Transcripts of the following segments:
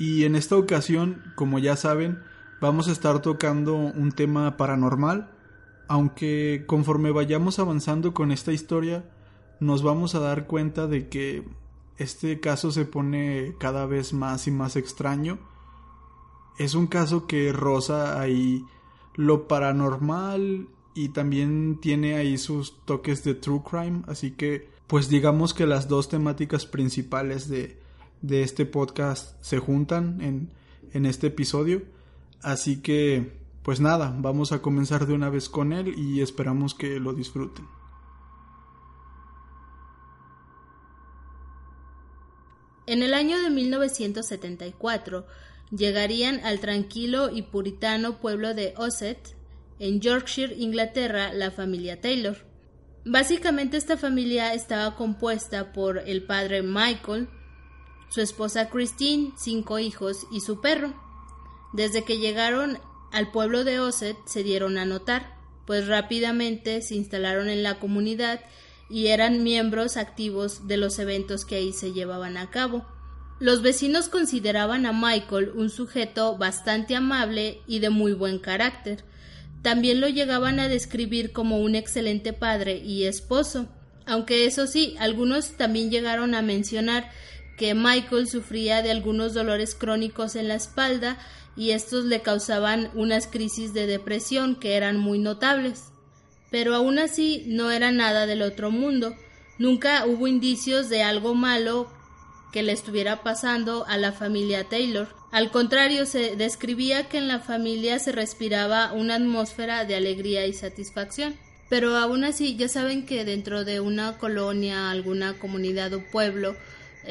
Y en esta ocasión, como ya saben, vamos a estar tocando un tema paranormal, aunque conforme vayamos avanzando con esta historia, nos vamos a dar cuenta de que este caso se pone cada vez más y más extraño. Es un caso que roza ahí lo paranormal y también tiene ahí sus toques de true crime, así que pues digamos que las dos temáticas principales de, de este podcast se juntan en, en este episodio, así que pues nada, vamos a comenzar de una vez con él y esperamos que lo disfruten. En el año de 1974 llegarían al tranquilo y puritano pueblo de Osset, en Yorkshire, Inglaterra, la familia Taylor. Básicamente esta familia estaba compuesta por el padre Michael, su esposa Christine, cinco hijos y su perro. Desde que llegaron al pueblo de Osset se dieron a notar, pues rápidamente se instalaron en la comunidad y eran miembros activos de los eventos que ahí se llevaban a cabo. Los vecinos consideraban a Michael un sujeto bastante amable y de muy buen carácter. También lo llegaban a describir como un excelente padre y esposo, aunque eso sí, algunos también llegaron a mencionar que Michael sufría de algunos dolores crónicos en la espalda y estos le causaban unas crisis de depresión que eran muy notables. Pero aún así no era nada del otro mundo. Nunca hubo indicios de algo malo que le estuviera pasando a la familia Taylor. Al contrario, se describía que en la familia se respiraba una atmósfera de alegría y satisfacción. Pero aún así, ya saben que dentro de una colonia, alguna comunidad o pueblo,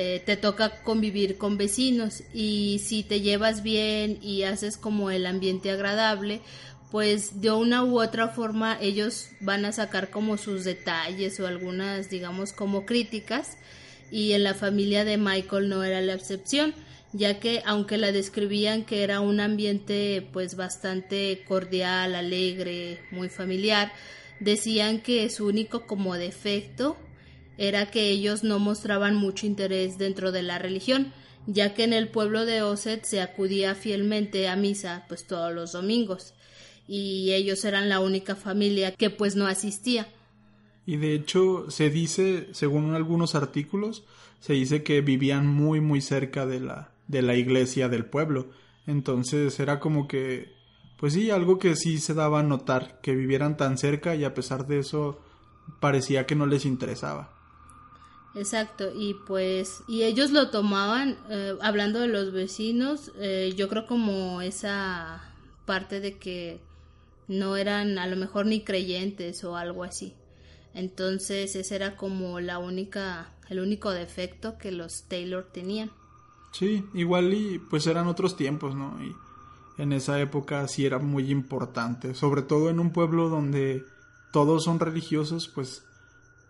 eh, te toca convivir con vecinos y si te llevas bien y haces como el ambiente agradable, pues de una u otra forma ellos van a sacar como sus detalles o algunas digamos como críticas y en la familia de Michael no era la excepción, ya que aunque la describían que era un ambiente pues bastante cordial, alegre, muy familiar, decían que su único como defecto era que ellos no mostraban mucho interés dentro de la religión, ya que en el pueblo de Osset se acudía fielmente a misa pues todos los domingos y ellos eran la única familia que pues no asistía. Y de hecho se dice, según algunos artículos, se dice que vivían muy muy cerca de la de la iglesia del pueblo. Entonces era como que pues sí, algo que sí se daba a notar, que vivieran tan cerca y a pesar de eso parecía que no les interesaba. Exacto, y pues, y ellos lo tomaban, eh, hablando de los vecinos, eh, yo creo como esa parte de que no eran a lo mejor ni creyentes o algo así. Entonces ese era como la única, el único defecto que los Taylor tenían. Sí, igual y pues eran otros tiempos, ¿no? Y en esa época sí era muy importante, sobre todo en un pueblo donde todos son religiosos, pues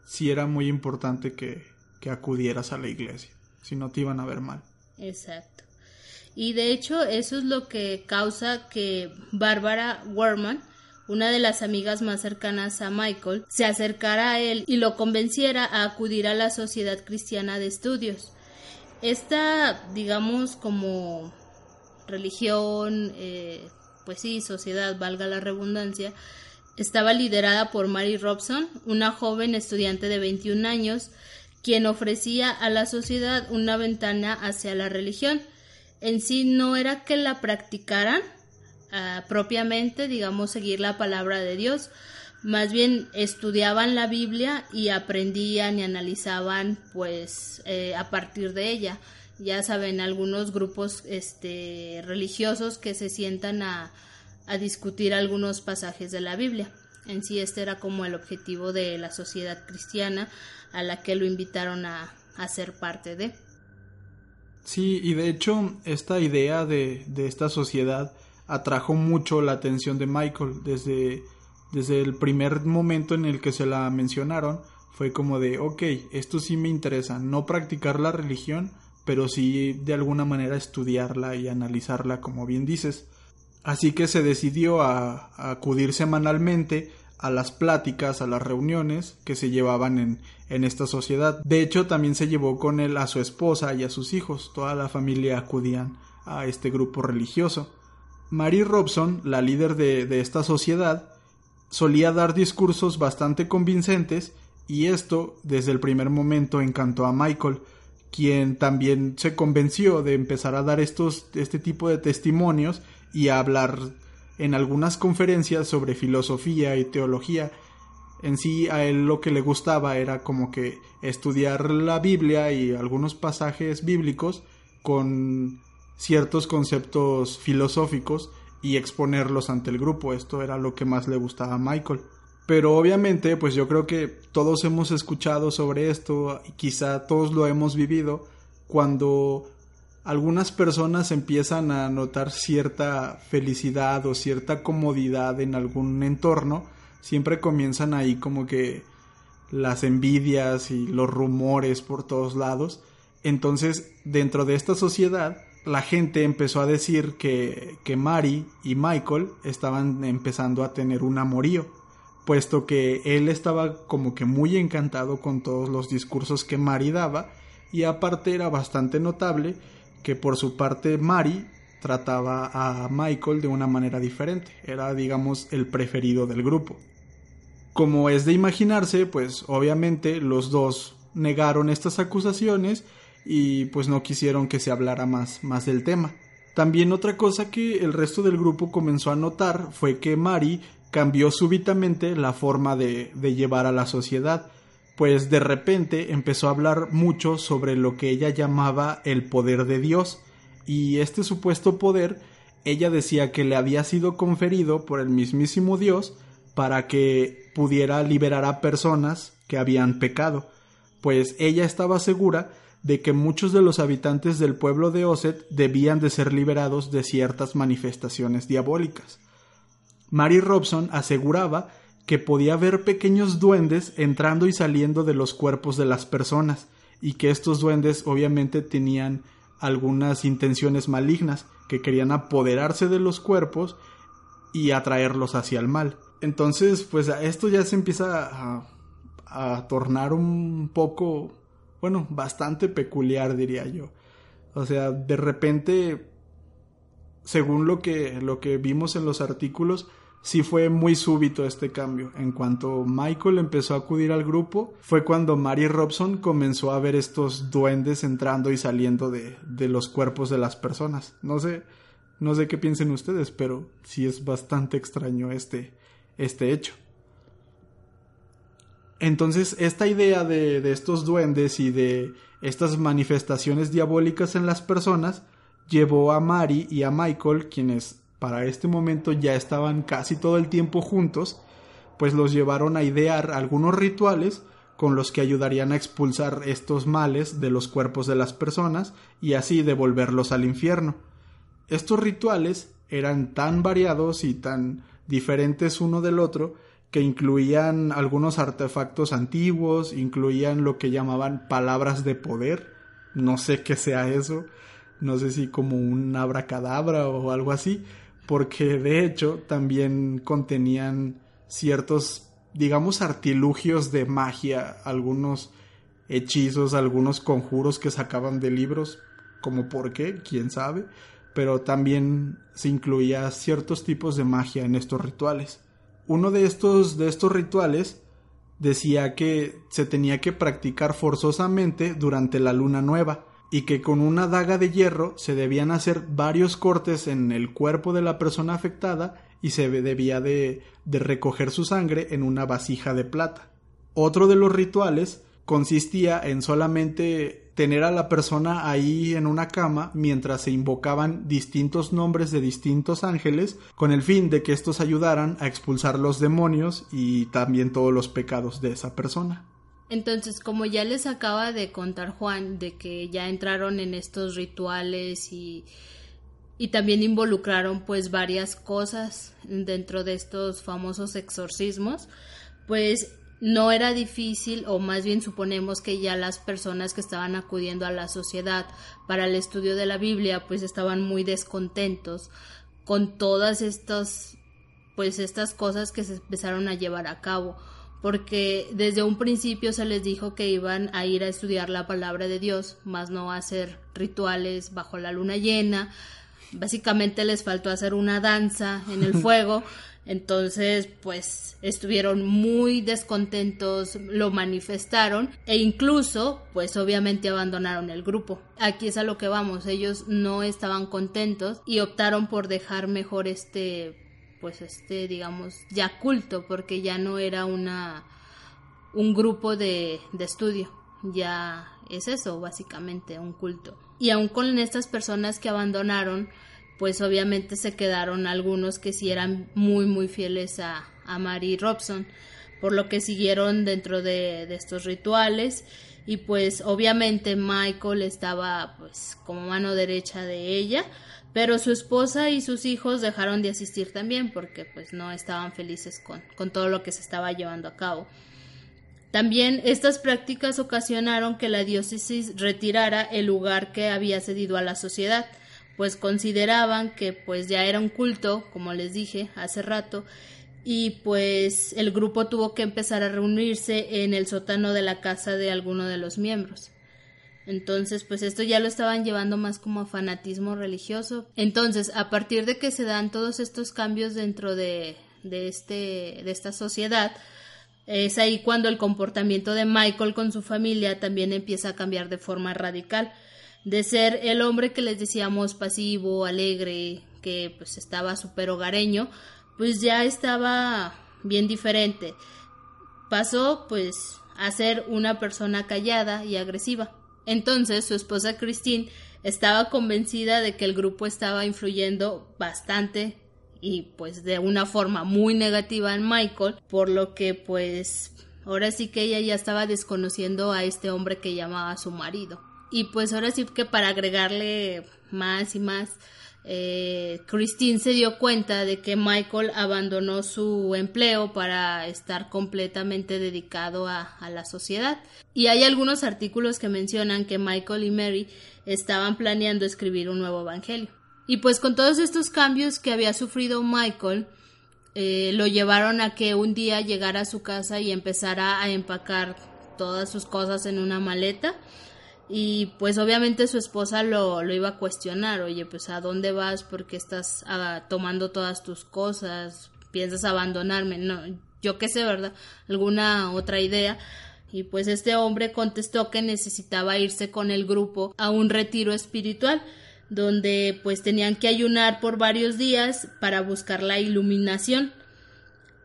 sí era muy importante que, que acudieras a la iglesia, si no te iban a ver mal. Exacto. Y de hecho eso es lo que causa que Bárbara Werman una de las amigas más cercanas a Michael, se acercara a él y lo convenciera a acudir a la Sociedad Cristiana de Estudios. Esta, digamos, como religión, eh, pues sí, sociedad, valga la redundancia, estaba liderada por Mary Robson, una joven estudiante de 21 años, quien ofrecía a la sociedad una ventana hacia la religión. En sí no era que la practicaran, propiamente, digamos, seguir la palabra de Dios. Más bien estudiaban la Biblia y aprendían y analizaban, pues, eh, a partir de ella. Ya saben, algunos grupos este, religiosos que se sientan a discutir algunos pasajes de la Biblia. En sí, este era como el objetivo de la sociedad cristiana a la que lo invitaron a, a ser parte de. Sí, y de hecho esta idea de, de esta sociedad atrajo mucho la atención de Michael desde, desde el primer momento en el que se la mencionaron. Fue como de, ok, esto sí me interesa, no practicar la religión, pero sí de alguna manera estudiarla y analizarla, como bien dices. Así que se decidió a, acudir semanalmente a las pláticas, a las reuniones que se llevaban en, en esta sociedad. De hecho, también se llevó con él a su esposa y a sus hijos. Toda la familia acudían a este grupo religioso. Mary Robson, la líder de, de esta sociedad, solía dar discursos bastante convincentes y esto desde el primer momento encantó a Michael, quien también se convenció de empezar a dar estos, este tipo de testimonios y a hablar en algunas conferencias sobre filosofía y teología. En sí a él lo que le gustaba era como que estudiar la Biblia y algunos pasajes bíblicos con ciertos conceptos filosóficos y exponerlos ante el grupo. Esto era lo que más le gustaba a Michael. Pero obviamente, pues yo creo que todos hemos escuchado sobre esto y quizá todos lo hemos vivido cuando algunas personas empiezan a notar cierta felicidad o cierta comodidad en algún entorno, siempre comienzan ahí como que las envidias y los rumores por todos lados. Entonces, dentro de esta sociedad, la gente empezó a decir que, que Mari y Michael estaban empezando a tener un amorío, puesto que él estaba como que muy encantado con todos los discursos que Mari daba, y aparte era bastante notable que por su parte Mari trataba a Michael de una manera diferente, era digamos el preferido del grupo. Como es de imaginarse, pues obviamente los dos negaron estas acusaciones y pues no quisieron que se hablara más, más del tema. También otra cosa que el resto del grupo comenzó a notar fue que Mari cambió súbitamente la forma de, de llevar a la sociedad, pues de repente empezó a hablar mucho sobre lo que ella llamaba el poder de Dios, y este supuesto poder ella decía que le había sido conferido por el mismísimo Dios para que pudiera liberar a personas que habían pecado, pues ella estaba segura de que muchos de los habitantes del pueblo de Oset debían de ser liberados de ciertas manifestaciones diabólicas. Mary Robson aseguraba que podía ver pequeños duendes entrando y saliendo de los cuerpos de las personas, y que estos duendes obviamente tenían algunas intenciones malignas, que querían apoderarse de los cuerpos y atraerlos hacia el mal. Entonces, pues esto ya se empieza a, a tornar un poco, bueno, bastante peculiar, diría yo. O sea, de repente, según lo que, lo que vimos en los artículos, sí fue muy súbito este cambio. En cuanto Michael empezó a acudir al grupo, fue cuando Mary Robson comenzó a ver estos duendes entrando y saliendo de, de los cuerpos de las personas. No sé, no sé qué piensen ustedes, pero sí es bastante extraño este, este hecho. Entonces, esta idea de, de estos duendes y de estas manifestaciones diabólicas en las personas llevó a Mary y a Michael, quienes para este momento ya estaban casi todo el tiempo juntos, pues los llevaron a idear algunos rituales con los que ayudarían a expulsar estos males de los cuerpos de las personas y así devolverlos al infierno. Estos rituales eran tan variados y tan diferentes uno del otro que incluían algunos artefactos antiguos, incluían lo que llamaban palabras de poder, no sé qué sea eso, no sé si como un abracadabra o algo así, porque de hecho también contenían ciertos, digamos, artilugios de magia, algunos hechizos, algunos conjuros que sacaban de libros, como por qué, quién sabe, pero también se incluía ciertos tipos de magia en estos rituales. Uno de estos, de estos rituales decía que se tenía que practicar forzosamente durante la luna nueva, y que con una daga de hierro se debían hacer varios cortes en el cuerpo de la persona afectada y se debía de, recoger su sangre en una vasija de plata. Otro de los rituales consistía en solamente tener a la persona ahí en una cama mientras se invocaban distintos nombres de distintos ángeles con el fin de que estos ayudaran a expulsar los demonios y también todos los pecados de esa persona. Entonces, como ya les acaba de contar Juan, de que ya entraron en estos rituales y, y también involucraron pues varias cosas dentro de estos famosos exorcismos, pues no era difícil, o más bien suponemos que ya las personas que estaban acudiendo a la sociedad para el estudio de la Biblia, pues estaban muy descontentos con todas estas, pues estas cosas que se empezaron a llevar a cabo, porque desde un principio se les dijo que iban a ir a estudiar la palabra de Dios, más no a hacer rituales bajo la luna llena, básicamente les faltó hacer una danza en el fuego. Entonces, pues estuvieron muy descontentos, lo manifestaron e incluso, pues obviamente abandonaron el grupo. Aquí es a lo que vamos, ellos no estaban contentos y optaron por dejar mejor este, pues este, digamos, ya culto, porque ya no era una, un grupo de, de estudio, ya es eso, básicamente, un culto. Y aún con estas personas que abandonaron, pues obviamente se quedaron algunos que sí eran muy muy fieles a, a Mary Robson, por lo que siguieron dentro de, de, estos rituales y pues obviamente Michael estaba pues como mano derecha de ella, pero su esposa y sus hijos dejaron de asistir también porque pues no estaban felices con, con todo lo que se estaba llevando a cabo. También estas prácticas ocasionaron que la diócesis retirara el lugar que había cedido a la sociedad, pues consideraban que pues ya era un culto, como les dije hace rato, y pues el grupo tuvo que empezar a reunirse en el sótano de la casa de alguno de los miembros. Entonces, pues esto ya lo estaban llevando más como fanatismo religioso. Entonces, a partir de que se dan todos estos cambios dentro de, de, este, de esta sociedad, es ahí cuando el comportamiento de Michael con su familia también empieza a cambiar de forma radical de ser el hombre que les decíamos pasivo, alegre, que pues estaba súper hogareño, pues ya estaba bien diferente. Pasó pues a ser una persona callada y agresiva. Entonces su esposa Christine estaba convencida de que el grupo estaba influyendo bastante y pues de una forma muy negativa en Michael, por lo que pues ahora sí que ella ya estaba desconociendo a este hombre que llamaba su marido. Y pues ahora sí que para agregarle más y más, eh, Christine se dio cuenta de que Michael abandonó su empleo para estar completamente dedicado a, la sociedad. Y hay algunos artículos que mencionan que Michael y Mary estaban planeando escribir un nuevo evangelio. Y pues con todos estos cambios que había sufrido Michael, eh, lo llevaron a que un día llegara a su casa y empezara a empacar todas sus cosas en una maleta y pues obviamente su esposa lo, lo, iba a cuestionar, oye, pues a dónde vas, porque estás ah, tomando todas tus cosas, piensas abandonarme, no, yo qué sé, ¿verdad? Alguna otra idea. Y pues este hombre contestó que necesitaba irse con el grupo a un retiro espiritual, donde pues tenían que ayunar por varios días para buscar la iluminación.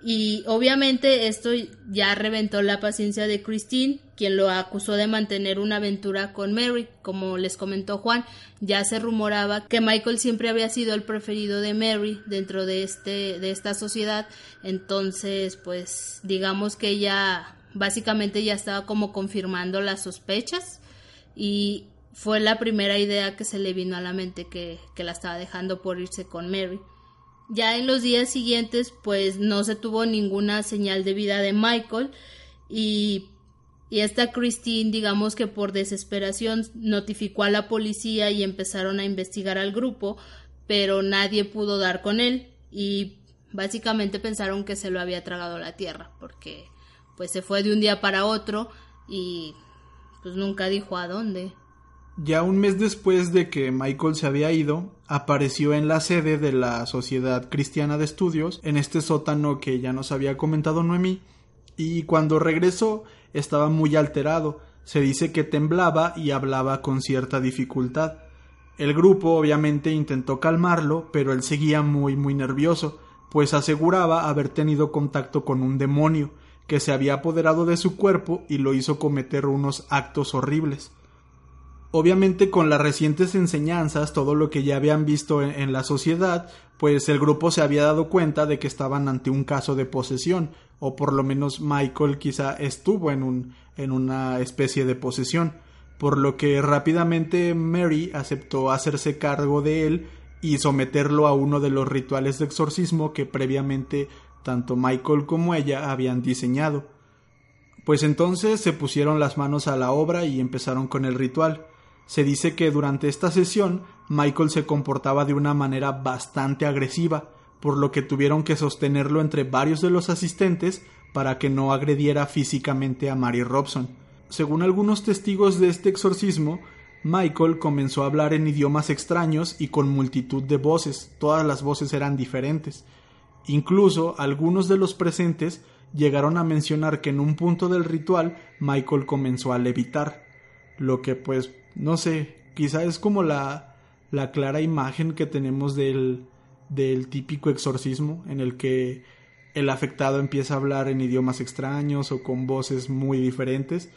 Y obviamente esto ya reventó la paciencia de Christine, quien lo acusó de mantener una aventura con Mary. Como les comentó Juan, ya se rumoraba que Michael siempre había sido el preferido de Mary dentro de este de esta sociedad. Entonces, pues digamos que ella básicamente ya estaba como confirmando las sospechas y fue la primera idea que se le vino a la mente que, que la estaba dejando por irse con Mary. Ya en los días siguientes, pues no se tuvo ninguna señal de vida de Michael y, y esta Christine, digamos que por desesperación, notificó a la policía y empezaron a investigar al grupo, pero nadie pudo dar con él y básicamente pensaron que se lo había tragado la tierra porque pues se fue de un día para otro y pues nunca dijo a dónde. Ya un mes después de que Michael se había ido, apareció en la sede de la Sociedad Cristiana de Estudios, en este sótano que ya nos había comentado Noemí, y cuando regresó estaba muy alterado, se dice que temblaba y hablaba con cierta dificultad. El grupo obviamente intentó calmarlo, pero él seguía muy muy nervioso, pues aseguraba haber tenido contacto con un demonio que se había apoderado de su cuerpo y lo hizo cometer unos actos horribles. Obviamente con las recientes enseñanzas, todo lo que ya habían visto en, la sociedad, pues el grupo se había dado cuenta de que estaban ante un caso de posesión, o por lo menos Michael quizá estuvo en, un, en una especie de posesión, por lo que rápidamente Mary aceptó hacerse cargo de él y someterlo a uno de los rituales de exorcismo que previamente tanto Michael como ella habían diseñado. Pues entonces se pusieron las manos a la obra y empezaron con el ritual. Se dice que durante esta sesión Michael se comportaba de una manera bastante agresiva, por lo que tuvieron que sostenerlo entre varios de los asistentes para que no agrediera físicamente a Mary Robson. Según algunos testigos de este exorcismo, Michael comenzó a hablar en idiomas extraños y con multitud de voces, todas las voces eran diferentes. Incluso algunos de los presentes llegaron a mencionar que en un punto del ritual Michael comenzó a levitar, lo que pues no sé, quizá es como la, la clara imagen que tenemos del, del típico exorcismo en el que el afectado empieza a hablar en idiomas extraños o con voces muy diferentes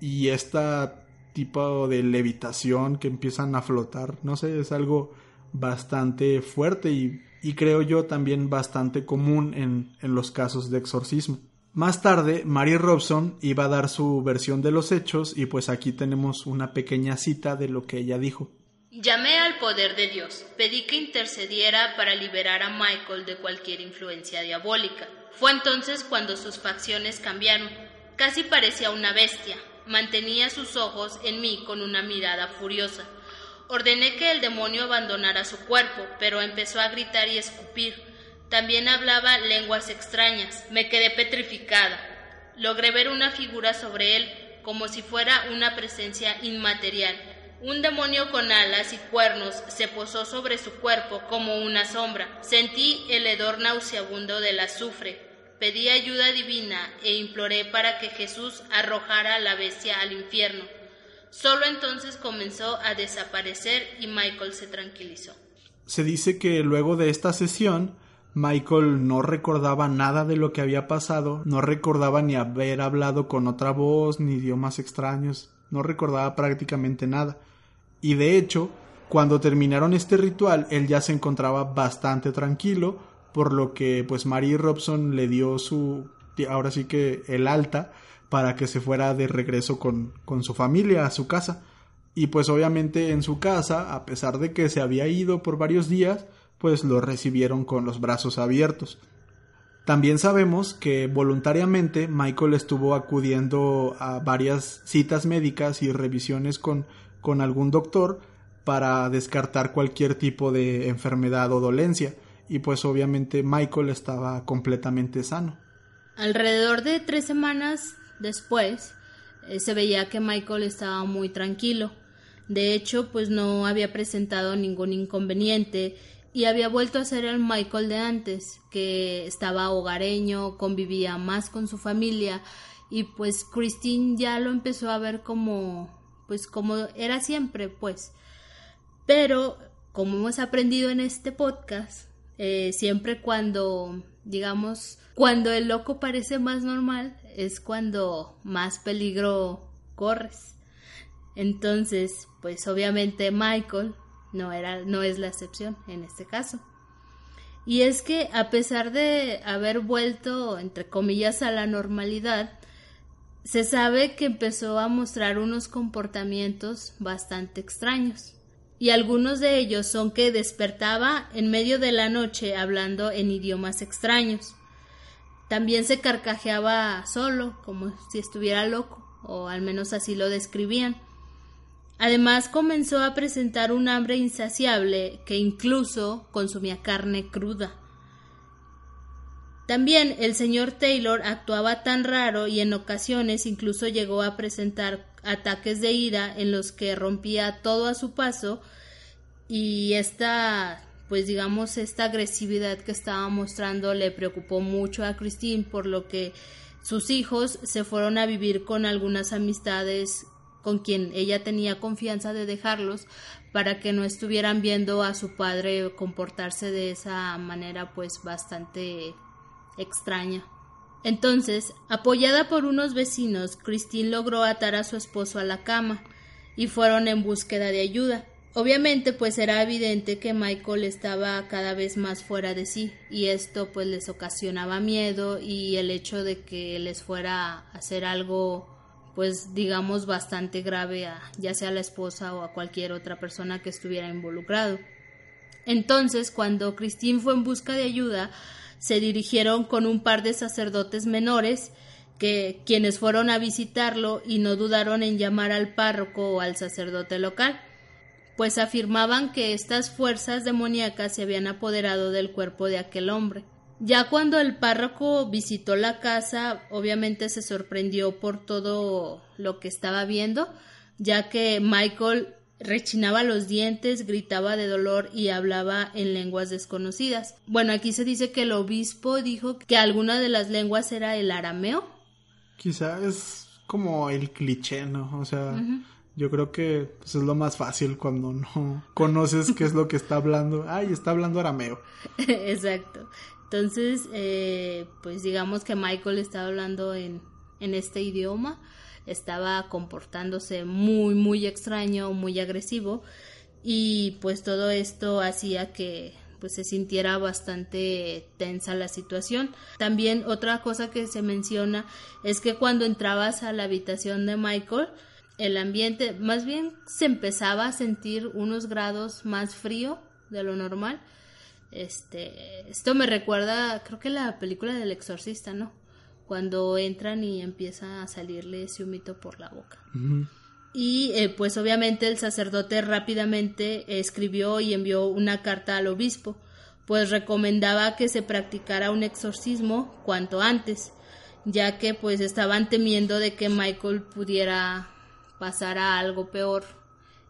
y esta tipo de levitación que empiezan a flotar, no sé, es algo bastante fuerte y, y creo yo también bastante común en, en los casos de exorcismo. Más tarde, Mary Robson iba a dar su versión de los hechos y pues aquí tenemos una pequeña cita de lo que ella dijo. Llamé al poder de Dios, pedí que intercediera para liberar a Michael de cualquier influencia diabólica. Fue entonces cuando sus facciones cambiaron. Casi parecía una bestia. Mantenía sus ojos en mí con una mirada furiosa. Ordené que el demonio abandonara su cuerpo, pero empezó a gritar y escupir. También hablaba lenguas extrañas. Me quedé petrificada. Logré ver una figura sobre él, como si fuera una presencia inmaterial. Un demonio con alas y cuernos se posó sobre su cuerpo como una sombra. Sentí el hedor nauseabundo del azufre. Pedí ayuda divina e imploré para que Jesús arrojara a la bestia al infierno. Solo entonces comenzó a desaparecer y Michael se tranquilizó. Se dice que luego de esta sesión, Michael no recordaba nada de lo que había pasado, no recordaba ni haber hablado con otra voz, ni idiomas extraños, no recordaba prácticamente nada. Y de hecho, cuando terminaron este ritual, él ya se encontraba bastante tranquilo, por lo que pues Mary Robson le dio su, ahora sí que el alta, para que se fuera de regreso con, con su familia a su casa. Y pues obviamente en su casa, a pesar de que se había ido por varios días, pues lo recibieron con los brazos abiertos. También sabemos que voluntariamente Michael estuvo acudiendo a varias citas médicas y revisiones con, con algún doctor para descartar cualquier tipo de enfermedad o dolencia y pues obviamente Michael estaba completamente sano. Alrededor de tres semanas después eh, se veía que Michael estaba muy tranquilo. De hecho, pues no había presentado ningún inconveniente y había vuelto a ser el Michael de antes, que estaba hogareño, convivía más con su familia y pues Christine ya lo empezó a ver como pues como era siempre pues. Pero como hemos aprendido en este podcast, eh, siempre cuando digamos cuando el loco parece más normal es cuando más peligro corres. Entonces, pues obviamente Michael no, era, no es la excepción en este caso. Y es que a pesar de haber vuelto, entre comillas, a la normalidad, se sabe que empezó a mostrar unos comportamientos bastante extraños. Y algunos de ellos son que despertaba en medio de la noche hablando en idiomas extraños. También se carcajeaba solo, como si estuviera loco, o al menos así lo describían. Además comenzó a presentar un hambre insaciable que incluso consumía carne cruda. También el señor Taylor actuaba tan raro y en ocasiones incluso llegó a presentar ataques de ira en los que rompía todo a su paso y esta pues digamos esta agresividad que estaba mostrando le preocupó mucho a Christine por lo que sus hijos se fueron a vivir con algunas amistades con quien ella tenía confianza de dejarlos para que no estuvieran viendo a su padre comportarse de esa manera pues bastante extraña. Entonces, apoyada por unos vecinos, Christine logró atar a su esposo a la cama y fueron en búsqueda de ayuda. Obviamente pues era evidente que Michael estaba cada vez más fuera de sí y esto pues les ocasionaba miedo y el hecho de que les fuera a hacer algo pues digamos bastante grave a ya sea a la esposa o a cualquier otra persona que estuviera involucrado. Entonces cuando Christine fue en busca de ayuda se dirigieron con un par de sacerdotes menores que quienes fueron a visitarlo y no dudaron en llamar al párroco o al sacerdote local pues afirmaban que estas fuerzas demoníacas se habían apoderado del cuerpo de aquel hombre. Ya cuando el párroco visitó la casa, obviamente se sorprendió por todo lo que estaba viendo, ya que Michael rechinaba los dientes, gritaba de dolor y hablaba en lenguas desconocidas. Bueno, aquí se dice que el obispo dijo que alguna de las lenguas era el arameo. Quizá es como el cliché, ¿no? O sea, yo creo que pues, es lo más fácil cuando no conoces qué es lo que está hablando. Ay, está hablando arameo. Exacto. Entonces, eh, pues digamos que Michael estaba hablando en, en este idioma, estaba comportándose muy, muy extraño, muy agresivo y pues todo esto hacía que pues se sintiera bastante tensa la situación. También otra cosa que se menciona es que cuando entrabas a la habitación de Michael, el ambiente, más bien se empezaba a sentir unos grados más frío de lo normal. Este, esto me recuerda, creo que la película del exorcista, ¿no? Cuando entran y empieza a salirle ese humito por la boca. Y eh, pues obviamente el sacerdote rápidamente escribió y envió una carta al obispo, pues recomendaba que se practicara un exorcismo cuanto antes, ya que pues estaban temiendo de que Michael pudiera pasara algo peor.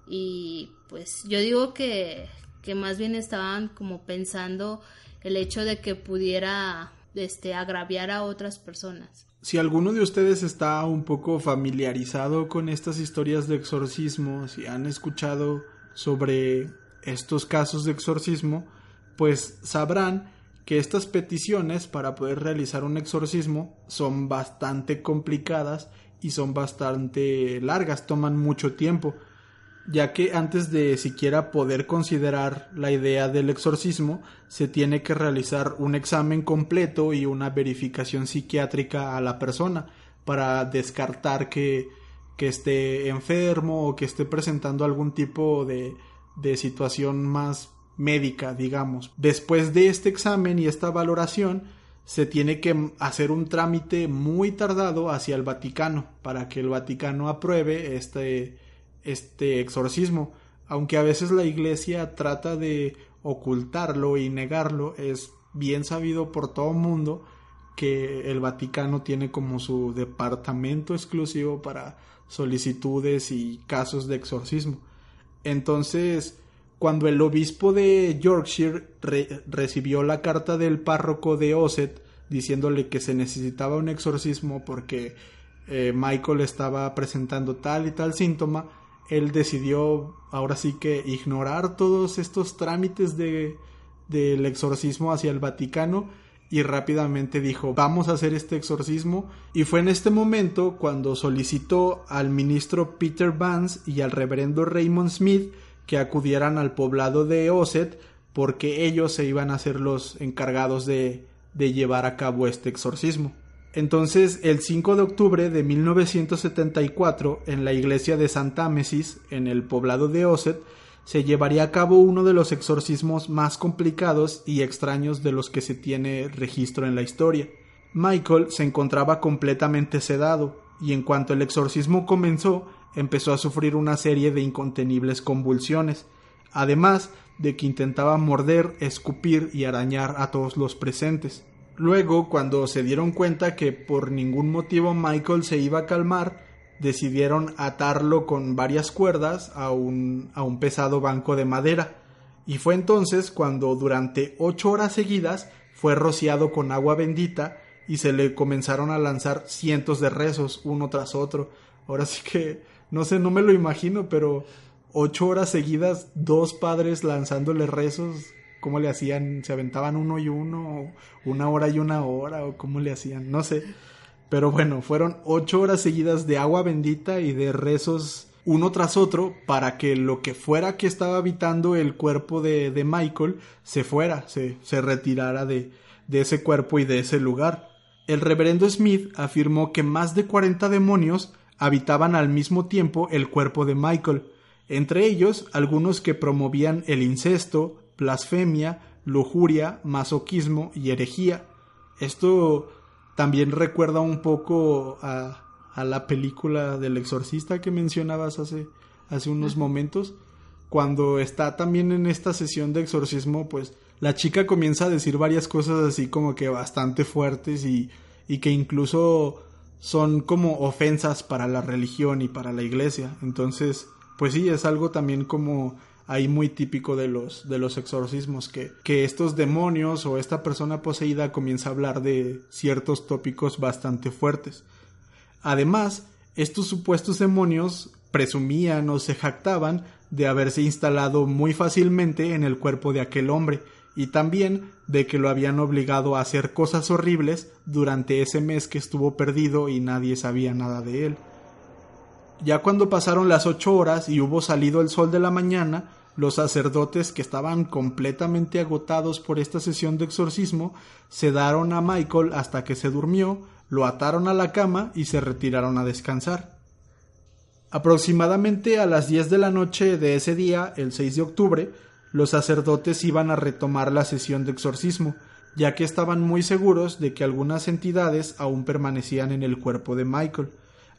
Y pues yo digo que, que más bien estaban como pensando el hecho de que pudiera este, agraviar a otras personas. Si alguno de ustedes está un poco familiarizado con estas historias de exorcismo, si han escuchado sobre estos casos de exorcismo, pues sabrán que estas peticiones para poder realizar un exorcismo son bastante complicadas y son bastante largas, toman mucho tiempo, ya que antes de siquiera poder considerar la idea del exorcismo, se tiene que realizar un examen completo y una verificación psiquiátrica a la persona para descartar que, que esté enfermo o que esté presentando algún tipo de, de situación más médica, digamos. Después de este examen y esta valoración, se tiene que hacer un trámite muy tardado hacia el Vaticano para que el Vaticano apruebe este, este exorcismo. Aunque a veces la Iglesia trata de ocultarlo y negarlo, es bien sabido por todo mundo que el Vaticano tiene como su departamento exclusivo para solicitudes y casos de exorcismo. Entonces, cuando el obispo de Yorkshire recibió la carta del párroco de Osset diciéndole que se necesitaba un exorcismo porque eh, Michael estaba presentando tal y tal síntoma, él decidió ahora sí que ignorar todos estos trámites de del exorcismo hacia el Vaticano y rápidamente dijo vamos a hacer este exorcismo y fue en este momento cuando solicitó al ministro Peter Vance y al reverendo Raymond Smith que acudieran al poblado de Osset porque ellos se iban a ser los encargados de, de llevar a cabo este exorcismo. Entonces, el 5 de octubre de 1974, en la iglesia de Santa Amesis, en el poblado de Osset, se llevaría a cabo uno de los exorcismos más complicados y extraños de los que se tiene registro en la historia. Michael se encontraba completamente sedado, y en cuanto el exorcismo comenzó, empezó a sufrir una serie de incontenibles convulsiones, además de que intentaba morder, escupir y arañar a todos los presentes. Luego, cuando se dieron cuenta que por ningún motivo Michael se iba a calmar, decidieron atarlo con varias cuerdas a un, a un pesado banco de madera. Y fue entonces cuando durante ocho horas seguidas fue rociado con agua bendita y se le comenzaron a lanzar cientos de rezos uno tras otro. Ahora sí que no sé, no me lo imagino, pero ocho horas seguidas, dos padres lanzándole rezos, ¿cómo le hacían? ¿Se aventaban uno y uno? ¿Una hora y una hora? ¿O cómo le hacían? No sé. Pero bueno, fueron ocho horas seguidas de agua bendita y de rezos uno tras otro para que lo que fuera que estaba habitando el cuerpo de, de Michael se fuera, se, se retirara de, de ese cuerpo y de ese lugar. El reverendo Smith afirmó que más de 40 demonios habitaban al mismo tiempo el cuerpo de Michael, entre ellos algunos que promovían el incesto, blasfemia, lujuria, masoquismo y herejía. Esto también recuerda un poco a, a la película del exorcista que mencionabas hace, hace unos momentos. Cuando está también en esta sesión de exorcismo, pues la chica comienza a decir varias cosas así como que bastante fuertes y, y que incluso son como ofensas para la religión y para la iglesia. Entonces, pues sí, es algo también como ahí muy típico de los, de los exorcismos, que, que estos demonios o esta persona poseída comienza a hablar de ciertos tópicos bastante fuertes. Además, estos supuestos demonios presumían o se jactaban de haberse instalado muy fácilmente en el cuerpo de aquel hombre, y también de que lo habían obligado a hacer cosas horribles durante ese mes que estuvo perdido y nadie sabía nada de él. Ya cuando pasaron las ocho horas y hubo salido el sol de la mañana, los sacerdotes que estaban completamente agotados por esta sesión de exorcismo sedaron a Michael hasta que se durmió, lo ataron a la cama y se retiraron a descansar. Aproximadamente a las diez de la noche de ese día, el 6 de octubre, los sacerdotes iban a retomar la sesión de exorcismo, ya que estaban muy seguros de que algunas entidades aún permanecían en el cuerpo de Michael.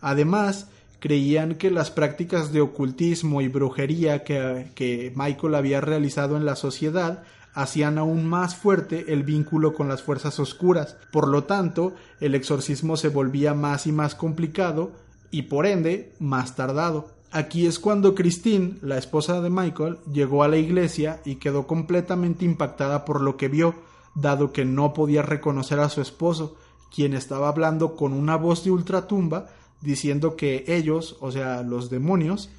Además, creían que las prácticas de ocultismo y brujería que, Michael había realizado en la sociedad hacían aún más fuerte el vínculo con las fuerzas oscuras. Por lo tanto, el exorcismo se volvía más y más complicado y por ende más tardado. Aquí es cuando Christine, la esposa de Michael, llegó a la iglesia y quedó completamente impactada por lo que vio, dado que no podía reconocer a su esposo, quien estaba hablando con una voz de ultratumba, diciendo que ellos, o sea, los demonios,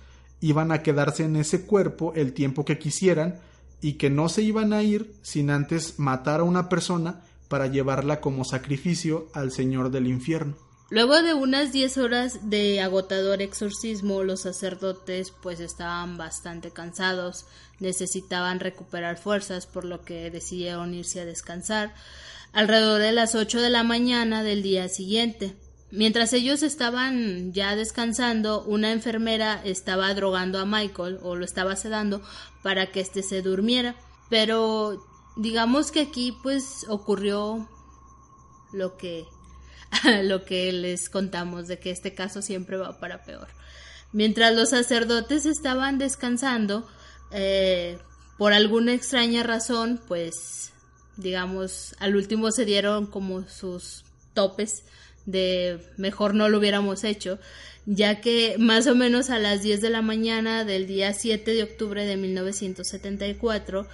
iban a quedarse en ese cuerpo el tiempo que quisieran y que no se iban a ir sin antes matar a una persona para llevarla como sacrificio al Señor del infierno. Luego de unas diez horas de agotador exorcismo, los sacerdotes pues estaban bastante cansados, necesitaban recuperar fuerzas, por lo que decidieron irse a descansar alrededor de las ocho de la mañana del día siguiente. Mientras ellos estaban ya descansando, una enfermera estaba drogando a Michael o lo estaba sedando para que éste se durmiera. Pero digamos que aquí pues ocurrió lo que lo que les contamos de que este caso siempre va para peor. Mientras los sacerdotes estaban descansando, eh, por alguna extraña razón, pues, digamos, al último se dieron como sus topes de mejor no lo hubiéramos hecho, ya que más o menos a las 10 de la mañana del día 7 de octubre de 1974,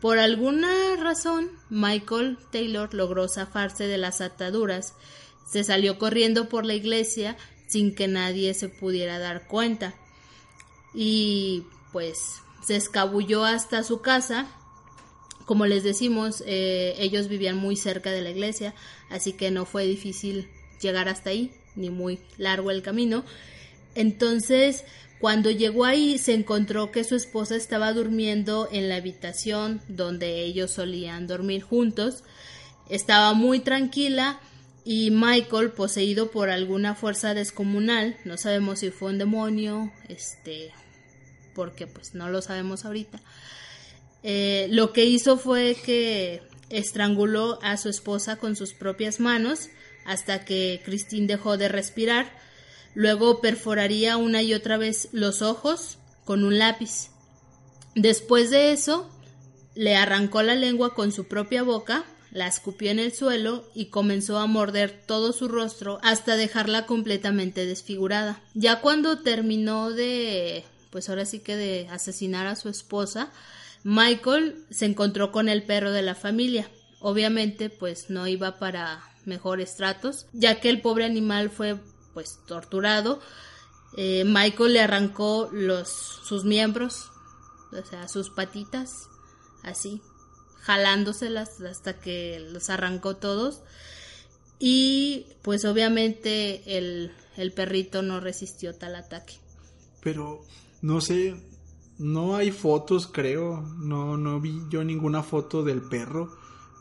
por alguna razón, Michael Taylor logró zafarse de las ataduras se salió corriendo por la iglesia sin que nadie se pudiera dar cuenta. Y pues se escabulló hasta su casa. Como les decimos, eh, ellos vivían muy cerca de la iglesia, así que no fue difícil llegar hasta ahí, ni muy largo el camino. Entonces, cuando llegó ahí, se encontró que su esposa estaba durmiendo en la habitación donde ellos solían dormir juntos. Estaba muy tranquila y Michael, poseído por alguna fuerza descomunal, no sabemos si fue un demonio, este, porque pues no lo sabemos ahorita, eh, lo que hizo fue que estranguló a su esposa con sus propias manos hasta que Christine dejó de respirar, luego perforaría una y otra vez los ojos con un lápiz. Después de eso, le arrancó la lengua con su propia boca la escupió en el suelo y comenzó a morder todo su rostro hasta dejarla completamente desfigurada. Ya cuando terminó de, pues ahora sí que de asesinar a su esposa, Michael se encontró con el perro de la familia. Obviamente, pues no iba para mejores tratos, ya que el pobre animal fue pues torturado. Eh, Michael le arrancó los sus miembros, o sea, sus patitas, así, jalándoselas hasta que los arrancó todos. Y pues obviamente el, el perrito no resistió tal ataque. pero no sé, no hay fotos, creo, no, no vi yo ninguna foto del perro,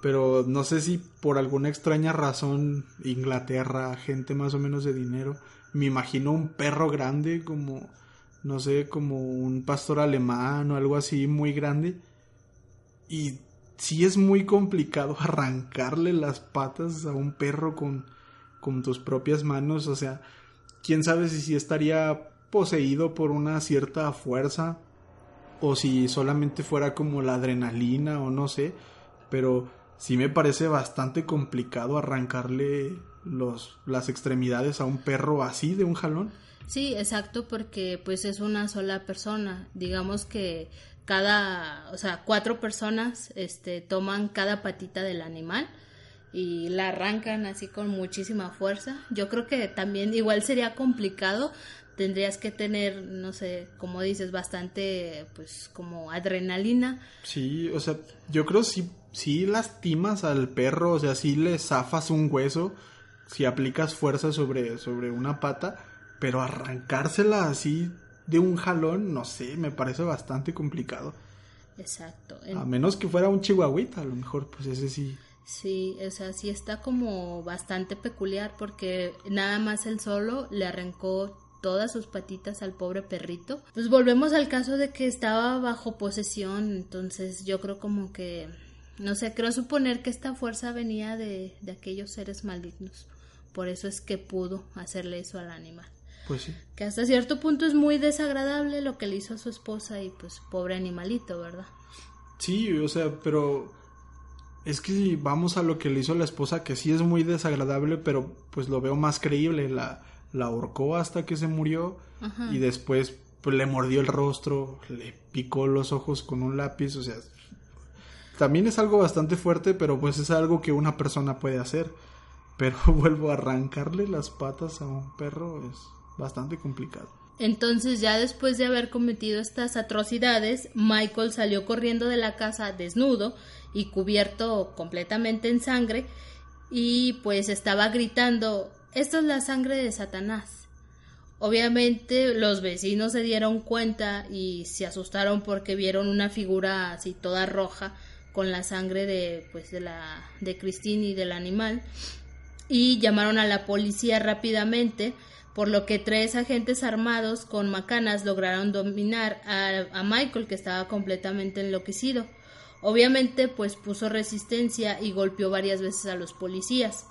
pero no sé si por alguna extraña razón Inglaterra, gente más o menos de dinero, me imagino un perro grande como, no sé, como un pastor alemán o algo así muy grande. Y sí es muy complicado arrancarle las patas a un perro con, con tus propias manos, o sea, quién sabe si sí estaría poseído por una cierta fuerza o si solamente fuera como la adrenalina o no sé, pero sí me parece bastante complicado arrancarle los, las extremidades a un perro así de un jalón. Sí, exacto, porque pues es una sola persona. Digamos que cada, o sea, cuatro personas este, toman cada patita del animal y la arrancan así con muchísima fuerza. Yo creo que también igual sería complicado tendrías que tener, no sé, como dices, bastante, pues, como adrenalina. Sí, o sea, yo creo si, si lastimas al perro, o sea, si le zafas un hueso, si aplicas fuerza sobre, sobre una pata, pero arrancársela así de un jalón, no sé, me parece bastante complicado. Exacto. A menos que fuera un chihuahuita, a lo mejor, pues ese sí. Sí, o sea, sí está como bastante peculiar porque nada más él solo le arrancó todas sus patitas al pobre perrito. Pues volvemos al caso de que estaba bajo posesión, entonces yo creo como que, no sé, creo suponer que esta fuerza venía de, de aquellos seres malignos. Por eso es que pudo hacerle eso al animal. Pues sí. Que hasta cierto punto es muy desagradable lo que le hizo a su esposa y pues pobre animalito, ¿verdad? Sí, o sea, pero es que vamos a lo que le hizo a la esposa, que sí es muy desagradable, pero pues lo veo más creíble. La, la ahorcó hasta que se murió y después pues, le mordió el rostro, le picó los ojos con un lápiz, o sea, también es algo bastante fuerte, pero pues es algo que una persona puede hacer. Pero vuelvo a arrancarle las patas a un perro es bastante complicado. Entonces ya después de haber cometido estas atrocidades, Michael salió corriendo de la casa desnudo y cubierto completamente en sangre y pues estaba gritando esto es la sangre de Satanás. Obviamente los vecinos se dieron cuenta y se asustaron porque vieron una figura así toda roja con la sangre de pues de la de Christine y del animal y llamaron a la policía rápidamente por lo que tres agentes armados con macanas lograron dominar a, a Michael que estaba completamente enloquecido. Obviamente pues puso resistencia y golpeó varias veces a los policías.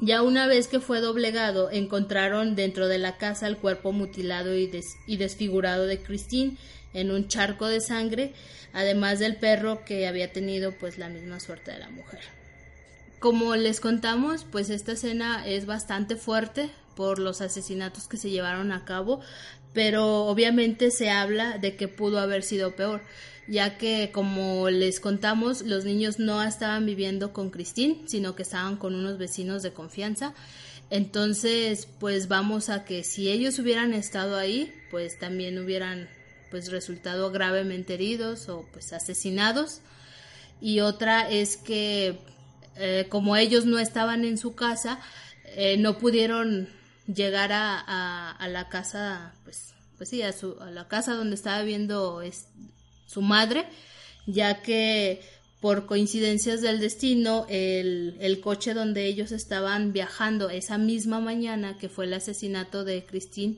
Ya una vez que fue doblegado, encontraron dentro de la casa el cuerpo mutilado y, desfigurado de Christine en un charco de sangre, además del perro que había tenido pues la misma suerte de la mujer. Como les contamos, pues esta escena es bastante fuerte por los asesinatos que se llevaron a cabo, pero obviamente se habla de que pudo haber sido peor ya que como les contamos, los niños no estaban viviendo con Christine, sino que estaban con unos vecinos de confianza. Entonces, pues vamos a que si ellos hubieran estado ahí, pues también hubieran pues resultado gravemente heridos o pues asesinados. Y otra es que eh, como ellos no estaban en su casa, eh, no pudieron llegar a, a, la casa, pues, pues sí, a, su, a la casa donde estaba viendo su madre, ya que por coincidencias del destino, el, el, coche donde ellos estaban viajando esa misma mañana que fue el asesinato de Christine,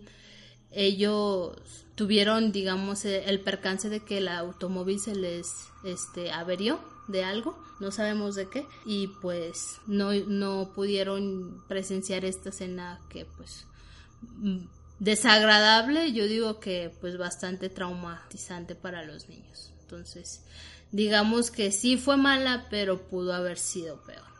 ellos tuvieron, digamos, e, el percance de que el automóvil se les este, averió de algo, no sabemos de qué, y pues no, no pudieron presenciar esta escena que pues desagradable, yo digo que pues bastante traumatizante para los niños. Entonces, digamos que sí fue mala, pero pudo haber sido peor.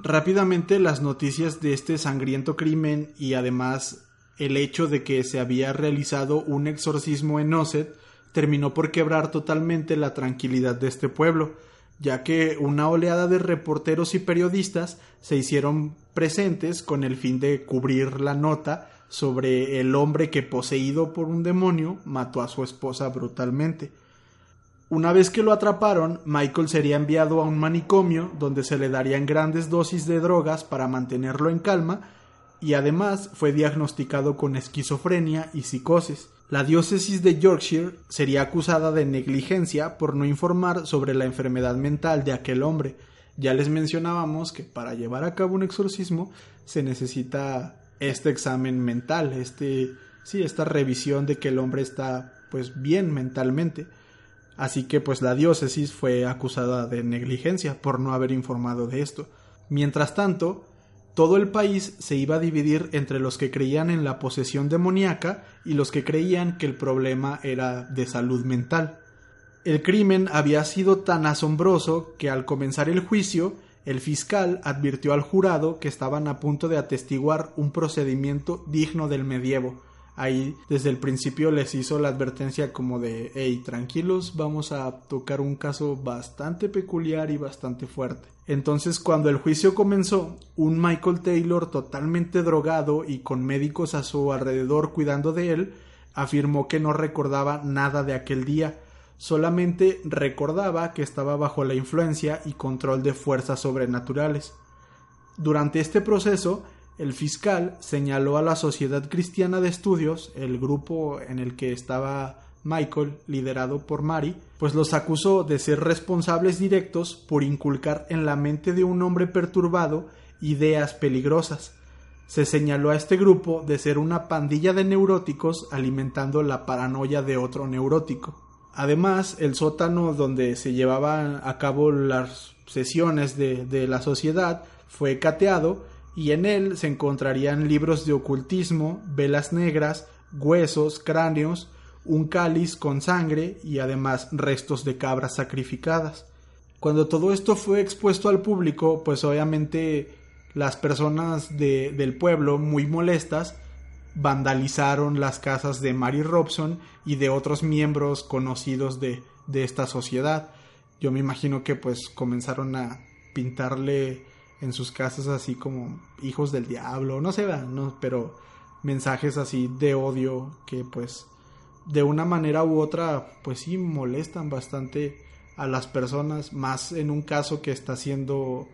Rápidamente las noticias de este sangriento crimen y además el hecho de que se había realizado un exorcismo en Osset terminó por quebrar totalmente la tranquilidad de este pueblo, ya que una oleada de reporteros y periodistas se hicieron presentes con el fin de cubrir la nota sobre el hombre que poseído por un demonio mató a su esposa brutalmente. Una vez que lo atraparon, Michael sería enviado a un manicomio donde se le darían grandes dosis de drogas para mantenerlo en calma y además fue diagnosticado con esquizofrenia y psicosis. La diócesis de Yorkshire sería acusada de negligencia por no informar sobre la enfermedad mental de aquel hombre. Ya les mencionábamos que para llevar a cabo un exorcismo se necesita este examen mental, este sí, esta revisión de que el hombre está pues bien mentalmente. Así que pues la diócesis fue acusada de negligencia por no haber informado de esto. Mientras tanto, todo el país se iba a dividir entre los que creían en la posesión demoníaca y los que creían que el problema era de salud mental. El crimen había sido tan asombroso que al comenzar el juicio, el fiscal advirtió al jurado que estaban a punto de atestiguar un procedimiento digno del medievo, ahí desde el principio les hizo la advertencia como de hey tranquilos vamos a tocar un caso bastante peculiar y bastante fuerte entonces cuando el juicio comenzó un Michael Taylor totalmente drogado y con médicos a su alrededor cuidando de él afirmó que no recordaba nada de aquel día solamente recordaba que estaba bajo la influencia y control de fuerzas sobrenaturales. Durante este proceso el fiscal señaló a la Sociedad Cristiana de Estudios, el grupo en el que estaba Michael, liderado por Mary, pues los acusó de ser responsables directos por inculcar en la mente de un hombre perturbado ideas peligrosas. Se señaló a este grupo de ser una pandilla de neuróticos alimentando la paranoia de otro neurótico. Además, el sótano donde se llevaban a cabo las sesiones de, de la sociedad fue cateado y en él se encontrarían libros de ocultismo, velas negras, huesos, cráneos, un cáliz con sangre y además restos de cabras sacrificadas. Cuando todo esto fue expuesto al público, pues obviamente las personas de, del pueblo, muy molestas, vandalizaron las casas de Mary Robson y de otros miembros conocidos de, de esta sociedad. Yo me imagino que pues comenzaron a pintarle en sus casas así como hijos del diablo, no sé, ¿no? pero mensajes así de odio que pues de una manera u otra pues sí molestan bastante a las personas, más en un caso que está siendo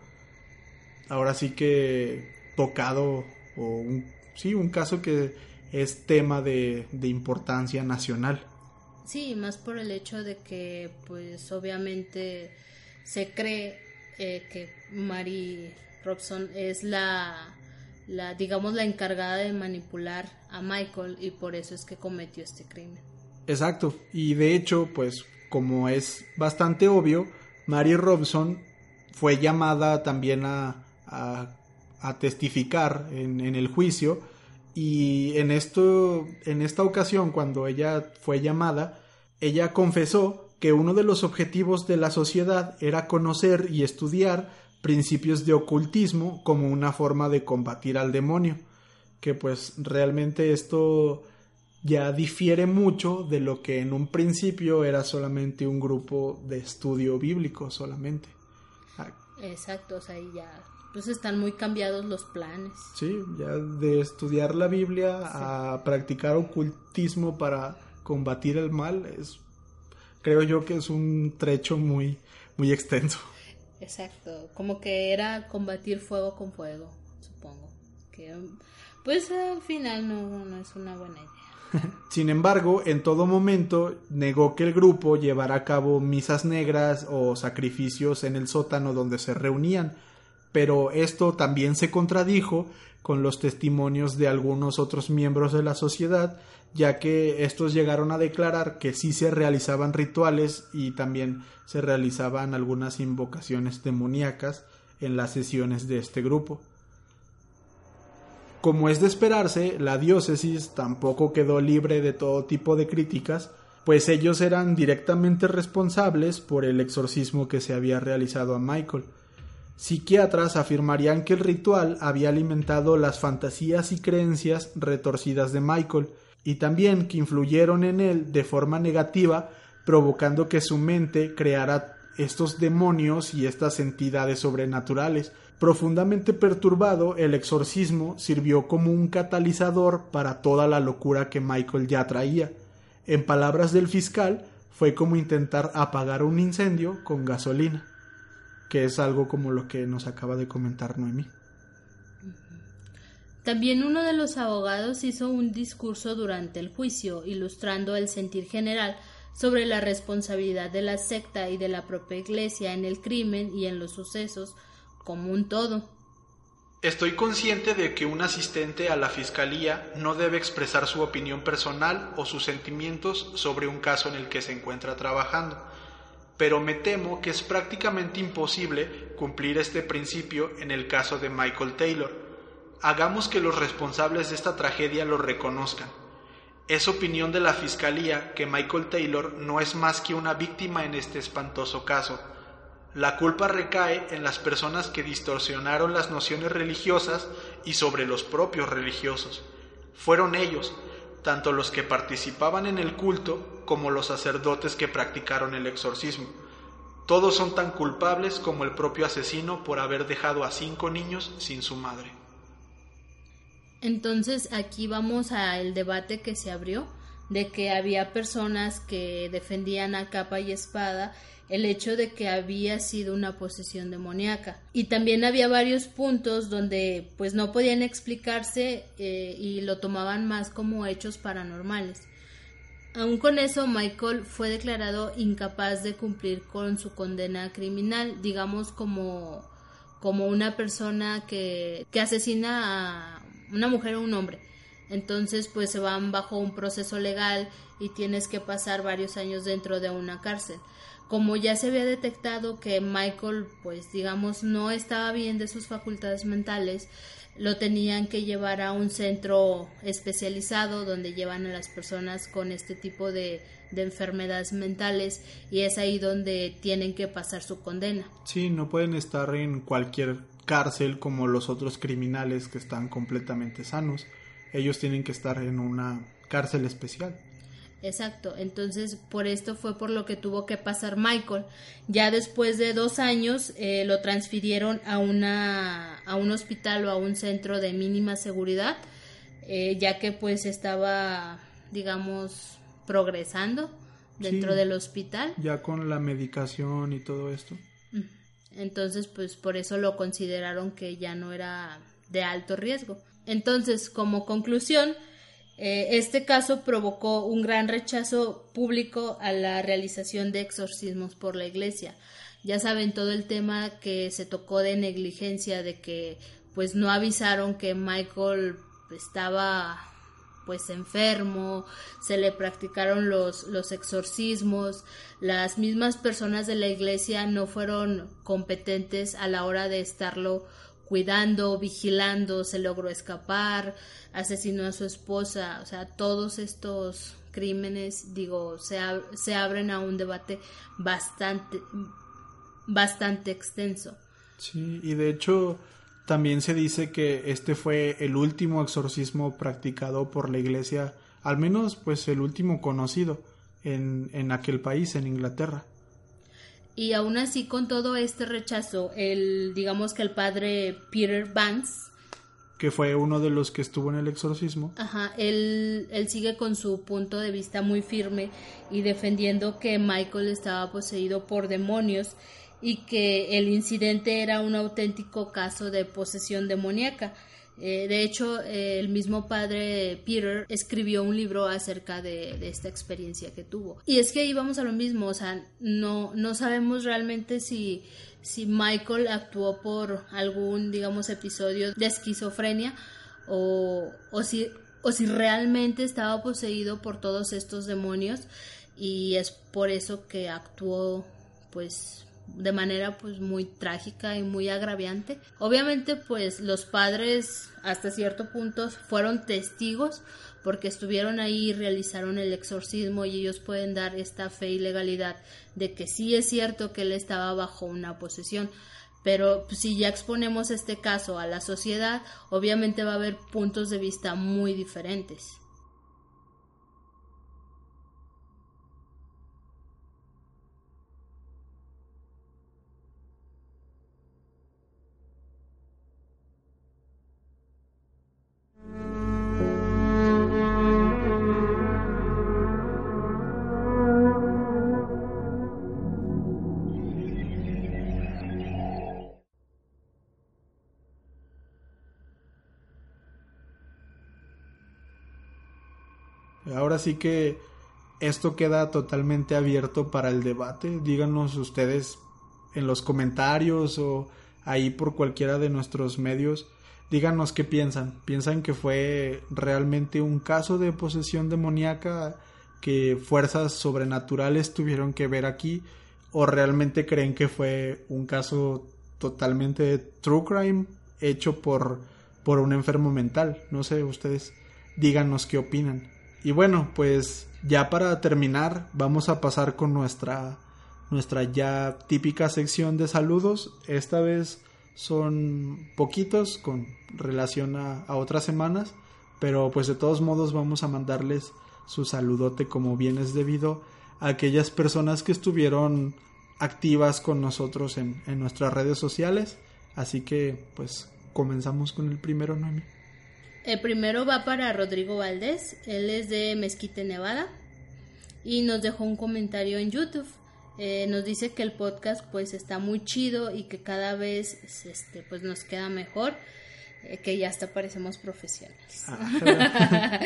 ahora sí que tocado o un, sí, un caso que es tema de, de importancia nacional. Sí, más por el hecho de que pues obviamente se cree eh, que Mary Robson es la, digamos, la encargada de manipular a Michael y por eso es que cometió este crimen. Exacto, y de hecho, pues como es bastante obvio, Mary Robson fue llamada también a, a, testificar en, en, el juicio y en, esto, en esta ocasión, cuando ella fue llamada, ella confesó que uno de los objetivos de la sociedad era conocer y estudiar principios de ocultismo como una forma de combatir al demonio, que pues realmente esto ya difiere mucho de lo que en un principio era solamente un grupo de estudio bíblico solamente. Exacto, o sea, ya pues están muy cambiados los planes. Sí, ya de estudiar la Biblia a practicar ocultismo para combatir el mal es creo yo que es un trecho muy, muy extenso. Exacto, como que era combatir fuego con fuego, supongo. Que, pues al final no, no es una buena idea. Sin embargo, en todo momento negó que el grupo llevara a cabo misas negras o sacrificios en el sótano donde se reunían, pero esto también se contradijo con los testimonios de algunos otros miembros de la sociedad ya que estos llegaron a declarar que sí se realizaban rituales y también se realizaban algunas invocaciones demoníacas en las sesiones de este grupo. Como es de esperarse, la diócesis tampoco quedó libre de todo tipo de críticas, pues ellos eran directamente responsables por el exorcismo que se había realizado a Michael. Psiquiatras afirmarían que el ritual había alimentado las fantasías y creencias retorcidas de Michael, y también que influyeron en él de forma negativa, provocando que su mente creara estos demonios y estas entidades sobrenaturales. Profundamente perturbado, el exorcismo sirvió como un catalizador para toda la locura que Michael ya traía. En palabras del fiscal, fue como intentar apagar un incendio con gasolina, que es algo como lo que nos acaba de comentar Noemí. También uno de los abogados hizo un discurso durante el juicio, ilustrando el sentir general sobre la responsabilidad de la secta y de la propia Iglesia en el crimen y en los sucesos como un todo. Estoy consciente de que un asistente a la Fiscalía no debe expresar su opinión personal o sus sentimientos sobre un caso en el que se encuentra trabajando, pero me temo que es prácticamente imposible cumplir este principio en el caso de Michael Taylor hagamos que los responsables de esta tragedia lo reconozcan. Es opinión de la Fiscalía que Michael Taylor no es más que una víctima en este espantoso caso. La culpa recae en las personas que distorsionaron las nociones religiosas y sobre los propios religiosos. Fueron ellos, tanto los que participaban en el culto como los sacerdotes que practicaron el exorcismo. Todos son tan culpables como el propio asesino por haber dejado a cinco niños sin su madre. Entonces aquí vamos al debate que se abrió de que había personas que defendían a capa y espada el hecho de que había sido una posesión demoníaca. Y también había varios puntos donde pues no podían explicarse eh, y lo tomaban más como hechos paranormales. Aún con eso, Michael fue declarado incapaz de cumplir con su condena criminal, digamos como, como una persona que, que asesina a una mujer o un hombre. Entonces, pues se van bajo un proceso legal y tienes que pasar varios años dentro de una cárcel. Como ya se había detectado que Michael, pues digamos, no estaba bien de sus facultades mentales, lo tenían que llevar a un centro especializado donde llevan a las personas con este tipo de, de enfermedades mentales y es ahí donde tienen que pasar su condena. Sí, no pueden estar en cualquier cárcel como los otros criminales que están completamente sanos. Ellos tienen que estar en una cárcel especial. Exacto, entonces por esto fue por lo que tuvo que pasar Michael. Ya después de dos años eh, lo transfirieron a, una, a un hospital o a un centro de mínima seguridad, eh, ya que pues estaba, digamos, progresando dentro del hospital. Ya con la medicación y todo esto. Entonces, pues por eso lo consideraron que ya no era de alto riesgo. Entonces, como conclusión, eh, este caso provocó un gran rechazo público a la realización de exorcismos por la iglesia. Ya saben todo el tema que se tocó de negligencia, de que pues no avisaron que Michael estaba pues enfermo, se le practicaron los, los exorcismos, las mismas personas de la iglesia no fueron competentes a la hora de estarlo cuidando, vigilando, se logró escapar, asesinó a su esposa, o sea, todos estos crímenes, digo, se, se abren a un debate bastante, bastante extenso. Sí, y de hecho, también se dice que este fue el último exorcismo practicado por la iglesia, al menos pues el último conocido en, en aquel país, en Inglaterra. Y aún así, con todo este rechazo, el, digamos que el padre Peter Vance, que fue uno de los que estuvo en el exorcismo. Ajá, él, él sigue con su punto de vista muy firme y defendiendo que Michael estaba poseído por demonios y que el incidente era un auténtico caso de posesión demoníaca. Eh, de hecho, el mismo padre Peter escribió un libro acerca de, esta experiencia que tuvo. Y es que ahí vamos a lo mismo, o sea, no, no sabemos realmente si, si Michael actuó por algún, digamos, episodio de esquizofrenia o, o, si, o si realmente estaba poseído por todos estos demonios y es por eso que actuó pues de manera pues muy trágica y muy agraviante. Obviamente pues los padres hasta cierto punto fueron testigos porque estuvieron ahí y realizaron el exorcismo y ellos pueden dar esta fe y legalidad de que sí es cierto que él estaba bajo una posesión. Pero pues, si ya exponemos este caso a la sociedad, obviamente va a haber puntos de vista muy diferentes. Ahora sí que esto queda totalmente abierto para el debate. Díganos ustedes en los comentarios o ahí por cualquiera de nuestros medios. Díganos qué piensan. ¿Piensan que fue realmente un caso de posesión demoníaca que fuerzas sobrenaturales tuvieron que ver aquí? ¿O realmente creen que fue un caso totalmente true crime hecho por, por un enfermo mental? No sé, ustedes díganos qué opinan. Y bueno, pues ya para terminar, vamos a pasar con nuestra nuestra ya típica sección de saludos. Esta vez son poquitos con relación a, otras semanas, pero pues de todos modos vamos a mandarles su saludote como bien es debido a aquellas personas que estuvieron activas con nosotros en, en nuestras redes sociales. Así que pues comenzamos con el primero, Noemi. El primero va para Rodrigo Valdés, él es de Mezquite, Nevada, y nos dejó un comentario en YouTube. Eh, nos dice que el podcast pues está muy chido y que cada vez este, pues nos queda mejor eh, que ya hasta parecemos profesionales. Ah,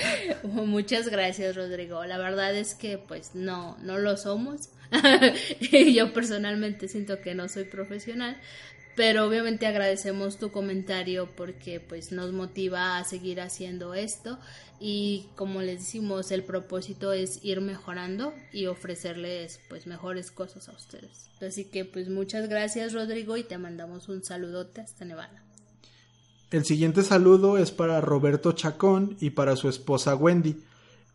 Muchas gracias, Rodrigo. La verdad es que pues no, no lo somos. Yo personalmente siento que no soy profesional, pero obviamente agradecemos tu comentario porque pues nos motiva a seguir haciendo esto. Y como les decimos el propósito es ir mejorando y ofrecerles pues mejores cosas a ustedes. Así que pues muchas gracias Rodrigo y te mandamos un saludote hasta Nevada. El siguiente saludo es para Roberto Chacón y para su esposa Wendy.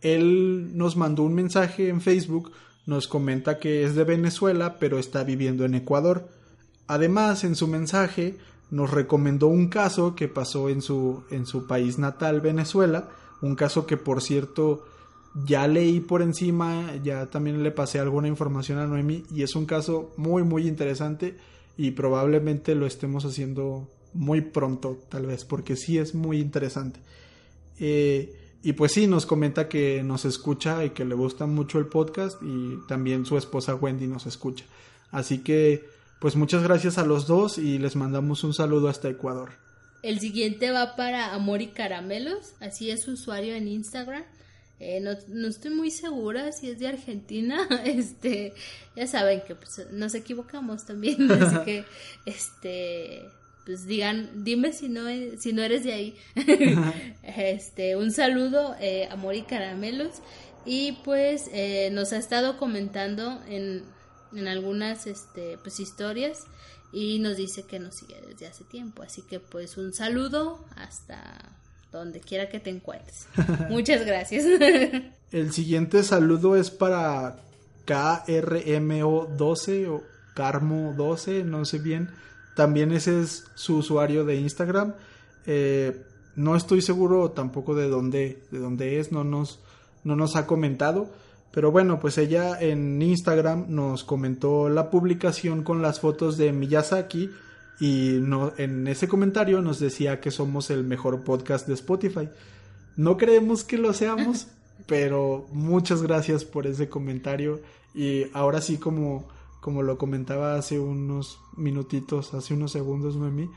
Él nos mandó un mensaje en Facebook nos comenta que es de Venezuela pero está viviendo en Ecuador Además, en su mensaje nos recomendó un caso que pasó en su, en su país natal, Venezuela, un caso que por cierto ya leí por encima, ya también le pasé alguna información a Noemi y es un caso muy muy interesante y probablemente lo estemos haciendo muy pronto tal vez porque sí es muy interesante. Eh, y pues sí, nos comenta que nos escucha y que le gusta mucho el podcast y también su esposa Wendy nos escucha. Así que pues muchas gracias a los dos y les mandamos un saludo hasta Ecuador. El siguiente va para Amor y Caramelos, así es su usuario en Instagram. Eh, no, estoy muy segura si es de Argentina. Este, ya saben que pues, nos equivocamos también, así que este pues digan, dime si no si no eres de ahí. este, un saludo, eh, amor y caramelos. Y pues eh, nos ha estado comentando en en algunas este, pues, historias y nos dice que nos sigue desde hace tiempo. Así que pues un saludo hasta donde quiera que te encuentres. Muchas gracias. El siguiente saludo es para KRMO12 o Carmo12, no sé bien. También ese es su usuario de Instagram. Eh, no estoy seguro tampoco de dónde, de dónde es, no nos, no nos ha comentado pero bueno, pues ella en Instagram nos comentó la publicación con las fotos de Miyazaki y no, en ese comentario nos decía que somos el mejor podcast de Spotify. No creemos que lo seamos, pero muchas gracias por ese comentario y ahora sí como, como lo comentaba hace unos minutitos, hace unos segundos, Noemi,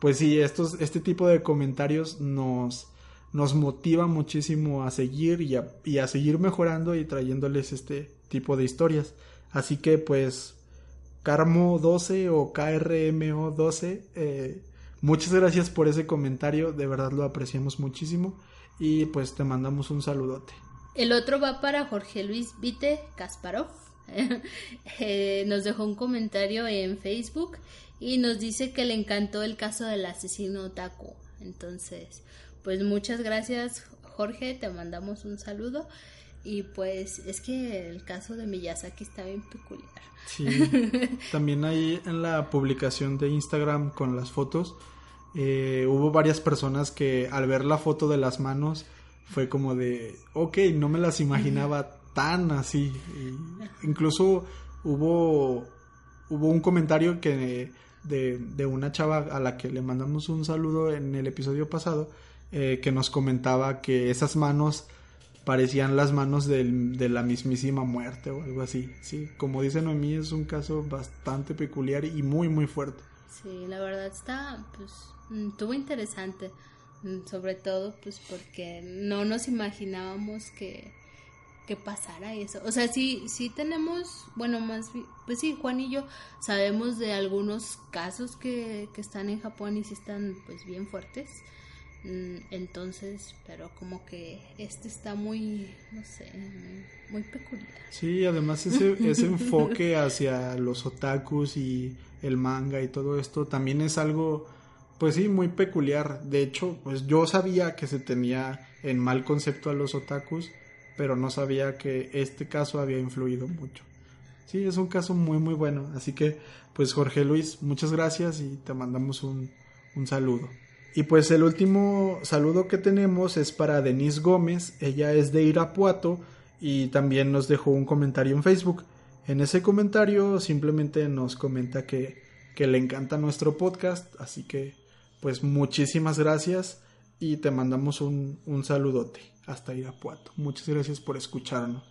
pues sí, estos, este tipo de comentarios nos nos motiva muchísimo a seguir y a, seguir mejorando y trayéndoles este tipo de historias. Así que pues Carmo 12 o KRMO 12, eh, muchas gracias por ese comentario, de verdad lo apreciamos muchísimo y pues te mandamos un saludote. El otro va para Jorge Luis Vite Kasparov. Eh, nos dejó un comentario en Facebook y nos dice que le encantó el caso del asesino Taco. Entonces, pues muchas gracias Jorge, te mandamos un saludo y pues es que el caso de Miyazaki está bien peculiar. Sí, también ahí en la publicación de Instagram con las fotos eh, hubo varias personas que al ver la foto de las manos fue como de, ok, no me las imaginaba tan así. incluso hubo, hubo un comentario que de, de una chava a la que le mandamos un saludo en el episodio pasado eh, que nos comentaba que esas manos parecían las manos de la mismísima muerte o algo así. Sí, como dice Noemí, es un caso bastante peculiar y muy, muy fuerte. Sí, la verdad está, pues, mm, estuvo interesante, mm, sobre todo, pues, porque no nos imaginábamos que, que pasara eso. O sea, sí, sí tenemos, bueno, más, pues sí, Juan y yo sabemos de algunos casos que, que están en Japón y sí están pues bien fuertes. Mm, entonces, pero como que este está muy, no sé, muy, peculiar. Sí, además ese, ese enfoque hacia los otakus y el manga y todo esto también es algo, pues sí, muy peculiar. De hecho, pues yo sabía que se tenía en mal concepto a los otakus, pero no sabía que este caso había influido mucho. Sí, es un caso muy, muy bueno. Así que, pues Jorge Luis, muchas gracias y te mandamos un, un saludo. Y pues el último saludo que tenemos es para Denise Gómez, ella es de Irapuato y también nos dejó un comentario en Facebook. En ese comentario simplemente nos comenta que, que le encanta nuestro podcast, así que pues muchísimas gracias y te mandamos un, un saludote hasta Irapuato. Muchas gracias por escucharnos.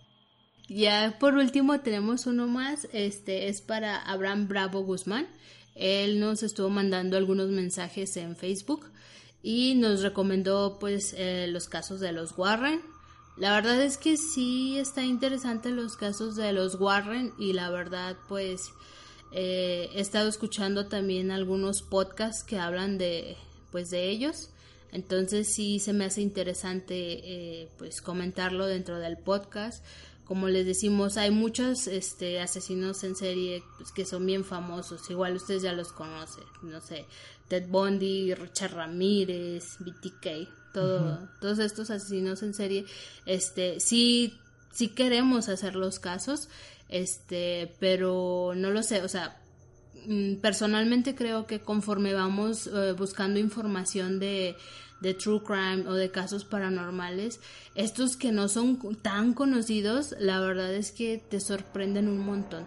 Ya por último tenemos uno más, este es para Abraham Bravo Guzmán. Él nos estuvo mandando algunos mensajes en Facebook y nos recomendó pues eh, los casos de los Warren. La verdad es que sí está interesante los casos de los Warren y la verdad pues eh, he estado escuchando también algunos podcasts que hablan de pues de ellos. Entonces sí se me hace interesante eh, pues comentarlo dentro del podcast como les decimos, hay muchos este, asesinos en serie pues, que son bien famosos, igual ustedes ya los conocen, no sé, Ted Bundy, Richard Ramírez, BTK, todo, todos estos asesinos en serie, este, sí, sí queremos hacer los casos, este, pero no lo sé, o sea, mm, personalmente creo que conforme vamos eh, buscando información de de true crime o de casos paranormales, estos que no son tan conocidos, la verdad es que te sorprenden un montón.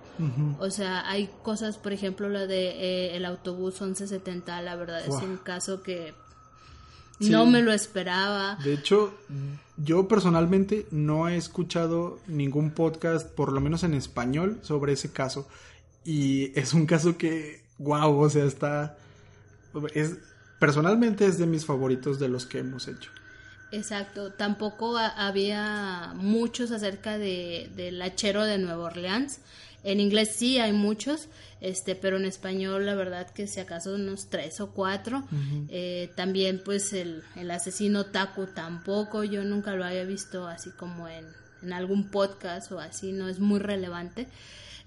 O sea, hay cosas, por ejemplo, la de eh, el autobús 1170, la verdad es un caso que no me lo esperaba. De hecho, yo personalmente no he escuchado ningún podcast, por lo menos en español, sobre ese caso. Y es un caso que, wow, o sea, está... Es, personalmente es de mis favoritos de los que hemos hecho. Exacto, tampoco había muchos acerca de, del hachero de Nueva Orleans. En inglés sí hay muchos, este, pero en español la verdad que si acaso unos tres o cuatro. Eh, también pues el, el, asesino Taku tampoco, yo nunca lo había visto así como en, en algún podcast o así, no es muy relevante.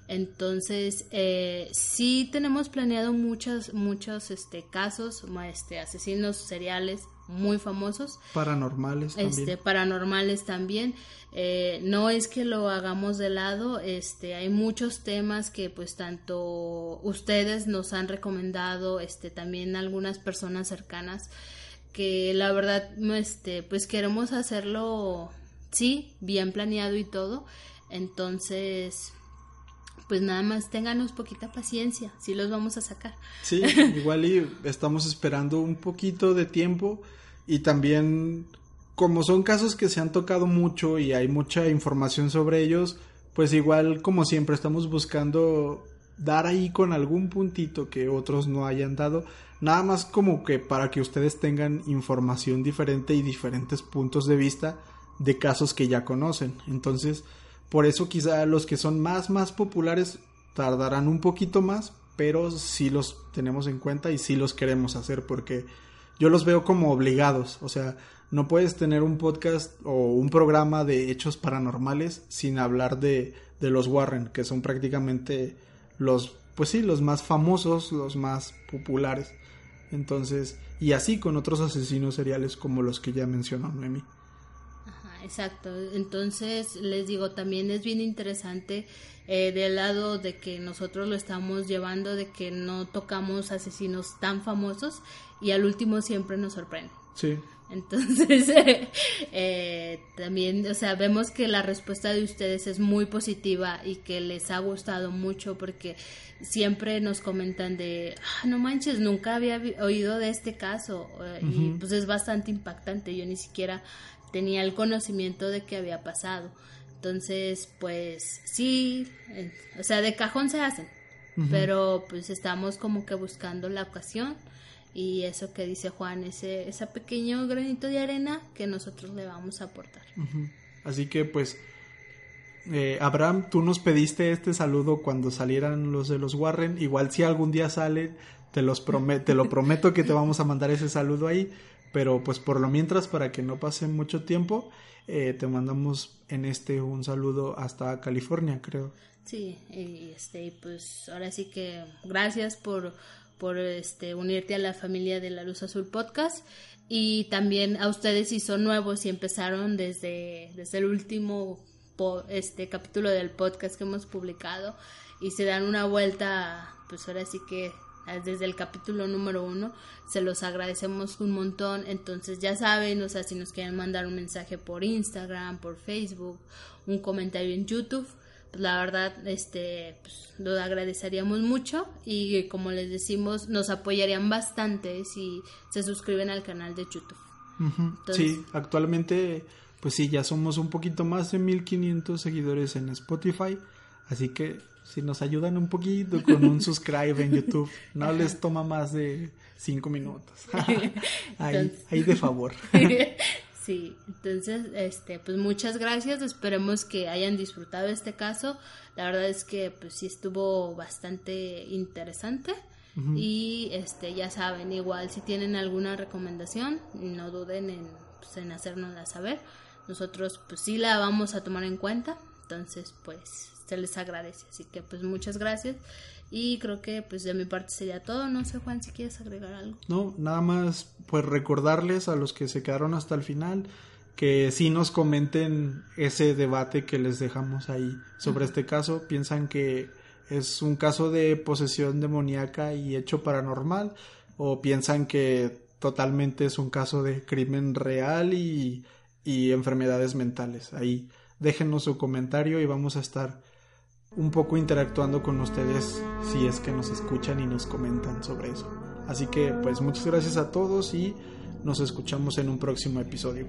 Entonces, eh, sí tenemos planeado muchos, muchos este, casos, este, asesinos seriales muy famosos. Paranormales también. Este, paranormales también. Eh, no es que lo hagamos de lado, este, hay muchos temas que pues tanto ustedes nos han recomendado, este, también algunas personas cercanas, que la verdad, este, pues queremos hacerlo, sí, bien planeado y todo. Entonces, pues nada más ténganos poquita paciencia, si los vamos a sacar. Sí, igual y estamos esperando un poquito de tiempo y también como son casos que se han tocado mucho y hay mucha información sobre ellos, pues igual como siempre estamos buscando dar ahí con algún puntito que otros no hayan dado, nada más como que para que ustedes tengan información diferente y diferentes puntos de vista de casos que ya conocen. Entonces, por eso quizá los que son más, más populares tardarán un poquito más, pero sí los tenemos en cuenta y sí los queremos hacer porque yo los veo como obligados. O sea, no puedes tener un podcast o un programa de hechos paranormales sin hablar de, de los Warren, que son prácticamente los, pues sí, los más famosos, los más populares. Entonces, y así con otros asesinos seriales como los que ya mencionó Noemi exacto. Entonces, les digo, también es bien interesante eh, del lado de que nosotros lo estamos llevando, de que no tocamos asesinos tan famosos y al último siempre nos sorprende. Sí. Entonces, eh, también, o sea, vemos que la respuesta de ustedes es muy positiva y que les ha gustado mucho porque siempre nos comentan de, ah, no manches, nunca había oído de este caso eh, y pues es bastante impactante. Yo ni siquiera tenía el conocimiento de que había pasado. Entonces, pues sí, o sea, de cajón se hacen, pero pues estamos como que buscando la ocasión y eso que dice Juan, ese, ese pequeño granito de arena que nosotros le vamos a aportar. Así que pues eh, Abraham, tú nos pediste este saludo cuando salieran los de los Warren. Igual si algún día sale, te, los te lo prometo que te vamos a mandar ese saludo ahí. Pero pues por lo mientras, para que no pase mucho tiempo, eh, te mandamos en este un saludo hasta California, creo. Sí, y este, pues ahora sí que gracias por, por este, unirte a la familia de la Luz Azul Podcast y también a ustedes si son nuevos y empezaron desde, desde el último este capítulo del podcast que hemos publicado y se dan una vuelta, pues ahora sí que desde el capítulo número uno, se los agradecemos un montón. Entonces ya saben, o sea, si nos quieren mandar un mensaje por Instagram, por Facebook, un comentario en YouTube, pues la verdad, este, pues, lo agradeceríamos mucho y como les decimos, nos apoyarían bastante si se suscriben al canal de YouTube. sí, actualmente pues sí, ya somos un poquito más de 1500 seguidores en Spotify, así que si nos ayudan un poquito con un subscribe en YouTube, no les toma más de 5 minutos. ahí, ahí de favor. Sí, entonces, este, pues muchas gracias. Esperemos que hayan disfrutado este caso. La verdad es que, pues sí estuvo bastante interesante. Y, este, ya saben, igual si tienen alguna recomendación, no duden en, pues, en hacérnosla saber nosotros pues sí la vamos a tomar en cuenta, entonces pues se les agradece, así que pues muchas gracias. Y creo que pues de mi parte sería todo, no sé Juan si quieres agregar algo. No, nada más pues recordarles a los que se quedaron hasta el final que sí nos comenten ese debate que les dejamos ahí sobre este caso, piensan que es un caso de posesión demoníaca y hecho paranormal o piensan que totalmente es un caso de crimen real y y enfermedades mentales. Ahí déjenos su comentario y vamos a estar un poco interactuando con ustedes si es que nos escuchan y nos comentan sobre eso. Así que pues muchas gracias a todos y nos escuchamos en un próximo episodio.